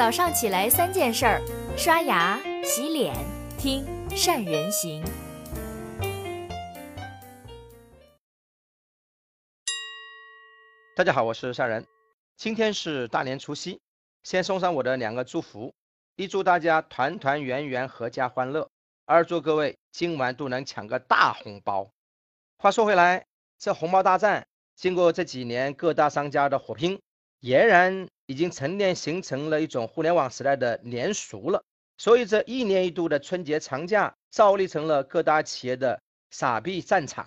早上起来三件事儿：刷牙、洗脸、听善人行。大家好，我是善人。今天是大年除夕，先送上我的两个祝福：一祝大家团团圆圆、阖家欢乐；二祝各位今晚都能抢个大红包。话说回来，这红包大战经过这几年各大商家的火拼，俨然已经沉淀形成了一种互联网时代的年俗了。所以这一年一度的春节长假，照例成了各大企业的傻逼战场。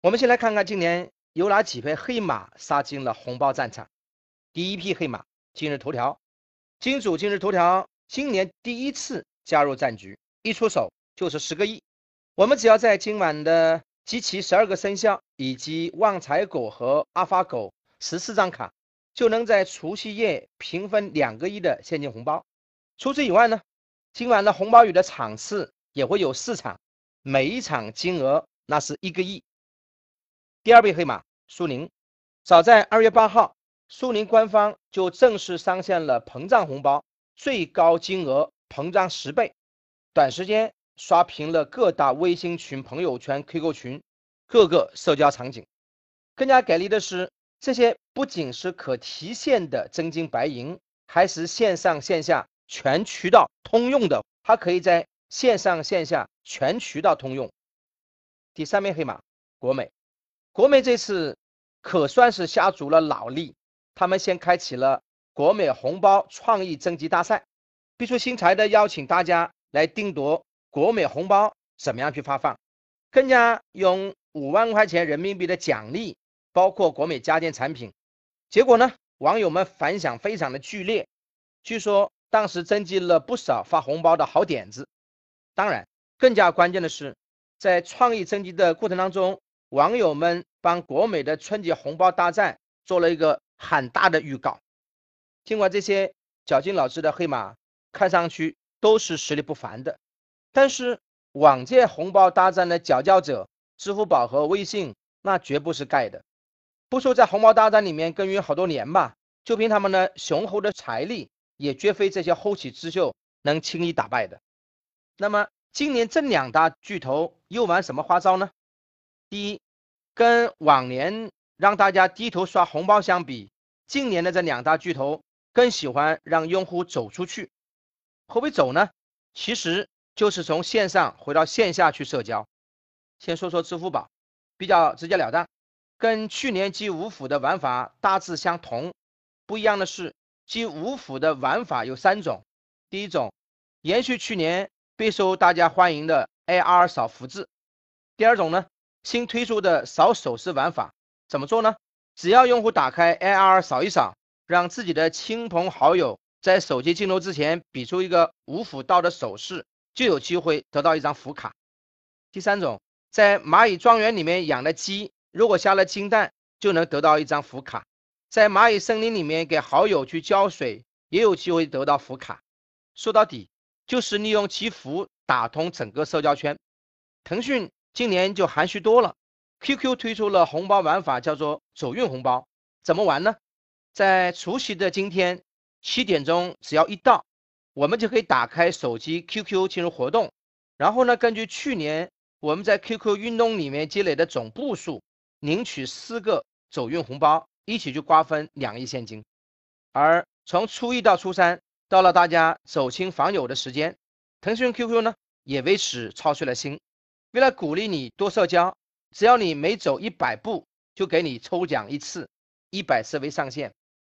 我们先来看看今年。有哪几匹黑马杀进了红包战场？第一匹黑马，今日头条。金主今日头条今年第一次加入战局，一出手就是十个亿。我们只要在今晚的集齐十二个生肖以及旺财狗和阿发狗十四张卡，就能在除夕夜平分两个亿的现金红包。除此以外呢，今晚的红包雨的场次也会有四场，每一场金额那是一个亿。第二匹黑马苏宁，早在二月八号，苏宁官方就正式上线了膨胀红包，最高金额膨胀十倍，短时间刷屏了各大微信群、朋友圈、QQ 群，各个社交场景。更加给力的是，这些不仅是可提现的真金白银，还是线上线下全渠道通用的，它可以在线上线下全渠道通用。第三名黑马国美。国美这次可算是下足了脑力，他们先开启了国美红包创意征集大赛，别出心裁的邀请大家来定夺国美红包怎么样去发放，更加用五万块钱人民币的奖励，包括国美家电产品。结果呢，网友们反响非常的剧烈，据说当时征集了不少发红包的好点子。当然，更加关键的是，在创意征集的过程当中。网友们帮国美的春节红包大战做了一个很大的预告。尽管这些绞尽脑汁的黑马看上去都是实力不凡的，但是往届红包大战的佼佼者，支付宝和微信那绝不是盖的。不说在红包大战里面耕耘好多年吧，就凭他们的雄厚的财力，也绝非这些后起之秀能轻易打败的。那么今年这两大巨头又玩什么花招呢？第一，跟往年让大家低头刷红包相比，今年的这两大巨头更喜欢让用户走出去。何为走呢？其实就是从线上回到线下去社交。先说说支付宝，比较直截了当，跟去年集五福的玩法大致相同。不一样的是，集五福的玩法有三种。第一种，延续去年备受大家欢迎的 AR 扫福字。第二种呢？新推出的扫手势玩法怎么做呢？只要用户打开 AR 扫一扫，让自己的亲朋好友在手机镜头之前比出一个五福到的手势，就有机会得到一张福卡。第三种，在蚂蚁庄园里面养的鸡，如果下了金蛋，就能得到一张福卡。在蚂蚁森林里面给好友去浇水，也有机会得到福卡。说到底，就是利用集福打通整个社交圈。腾讯。今年就含蓄多了，QQ 推出了红包玩法，叫做走运红包。怎么玩呢？在除夕的今天七点钟，只要一到，我们就可以打开手机 QQ 进入活动，然后呢，根据去年我们在 QQ 运动里面积累的总步数，领取四个走运红包，一起去瓜分两亿现金。而从初一到初三，到了大家走亲访友的时间，腾讯 QQ 呢也为此操碎了心。为了鼓励你多社交，只要你每走一百步，就给你抽奖一次，一百次为上限。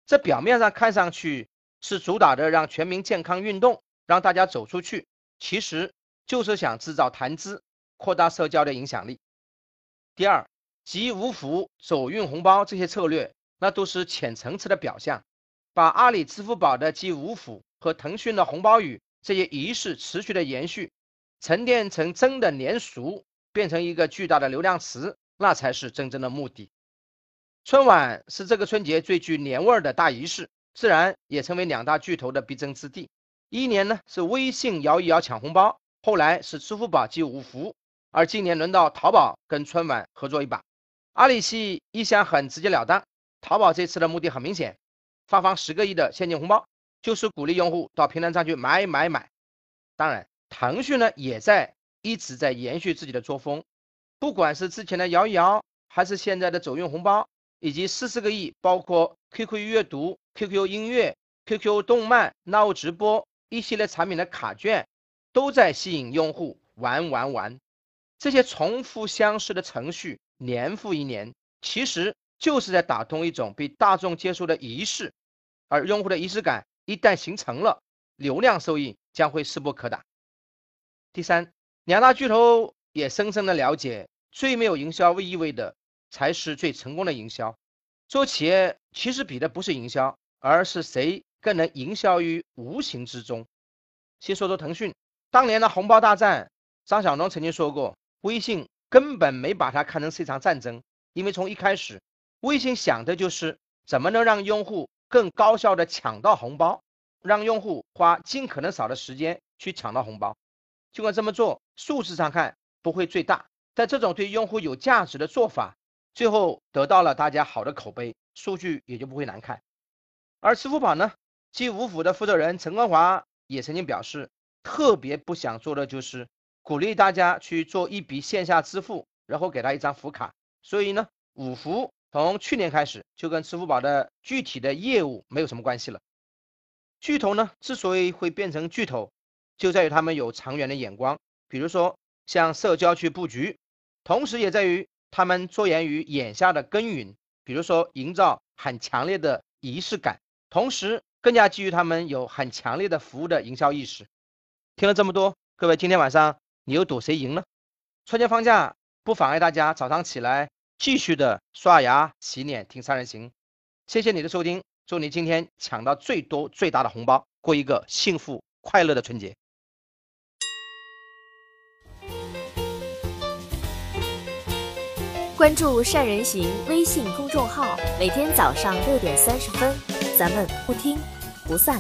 这表面上看上去是主打的让全民健康运动，让大家走出去，其实就是想制造谈资，扩大社交的影响力。第二，集五福、走运红包这些策略，那都是浅层次的表象，把阿里、支付宝的集五福和腾讯的红包雨这些仪式持续的延续。沉淀成真的年俗，变成一个巨大的流量池，那才是真正的目的。春晚是这个春节最具年味儿的大仪式，自然也成为两大巨头的必争之地。一年呢是微信摇一摇抢红包，后来是支付宝集五福，而今年轮到淘宝跟春晚合作一把。阿里系一向很直截了当，淘宝这次的目的很明显，发放十个亿的现金红包，就是鼓励用户到平台上去买买买。当然，腾讯呢也在一直在延续自己的作风，不管是之前的摇一摇，还是现在的走运红包，以及四十个亿，包括 QQ 阅读、QQ 音乐、QQ 动漫、Now 直播一系列产品的卡券，都在吸引用户玩玩玩。这些重复相似的程序，年复一年，其实就是在打通一种被大众接受的仪式，而用户的仪式感一旦形成了，流量收益将会势不可挡。第三，两大巨头也深深的了解，最没有营销意味的才是最成功的营销。做企业其实比的不是营销，而是谁更能营销于无形之中。先说说腾讯当年的红包大战，张小龙曾经说过。微信根本没把它看成是一场战争，因为从一开始，微信想的就是怎么能让用户更高效的抢到红包，让用户花尽可能少的时间去抢到红包。尽管这么做，数字上看不会最大，但这种对用户有价值的做法，最后得到了大家好的口碑，数据也就不会难看。而支付宝呢，G 五府的负责人陈光华也曾经表示，特别不想做的就是。鼓励大家去做一笔线下支付，然后给他一张福卡。所以呢，五福从去年开始就跟支付宝的具体的业务没有什么关系了。巨头呢，之所以会变成巨头，就在于他们有长远的眼光，比如说向社交去布局，同时也在于他们着眼于眼下的耕耘，比如说营造很强烈的仪式感，同时更加基于他们有很强烈的服务的营销意识。听了这么多，各位今天晚上。你又赌谁赢呢？春节放假不妨碍大家早上起来继续的刷牙洗脸听三人行。谢谢你的收听，祝你今天抢到最多最大的红包，过一个幸福快乐的春节。关注善人行微信公众号，每天早上六点三十分，咱们不听不散。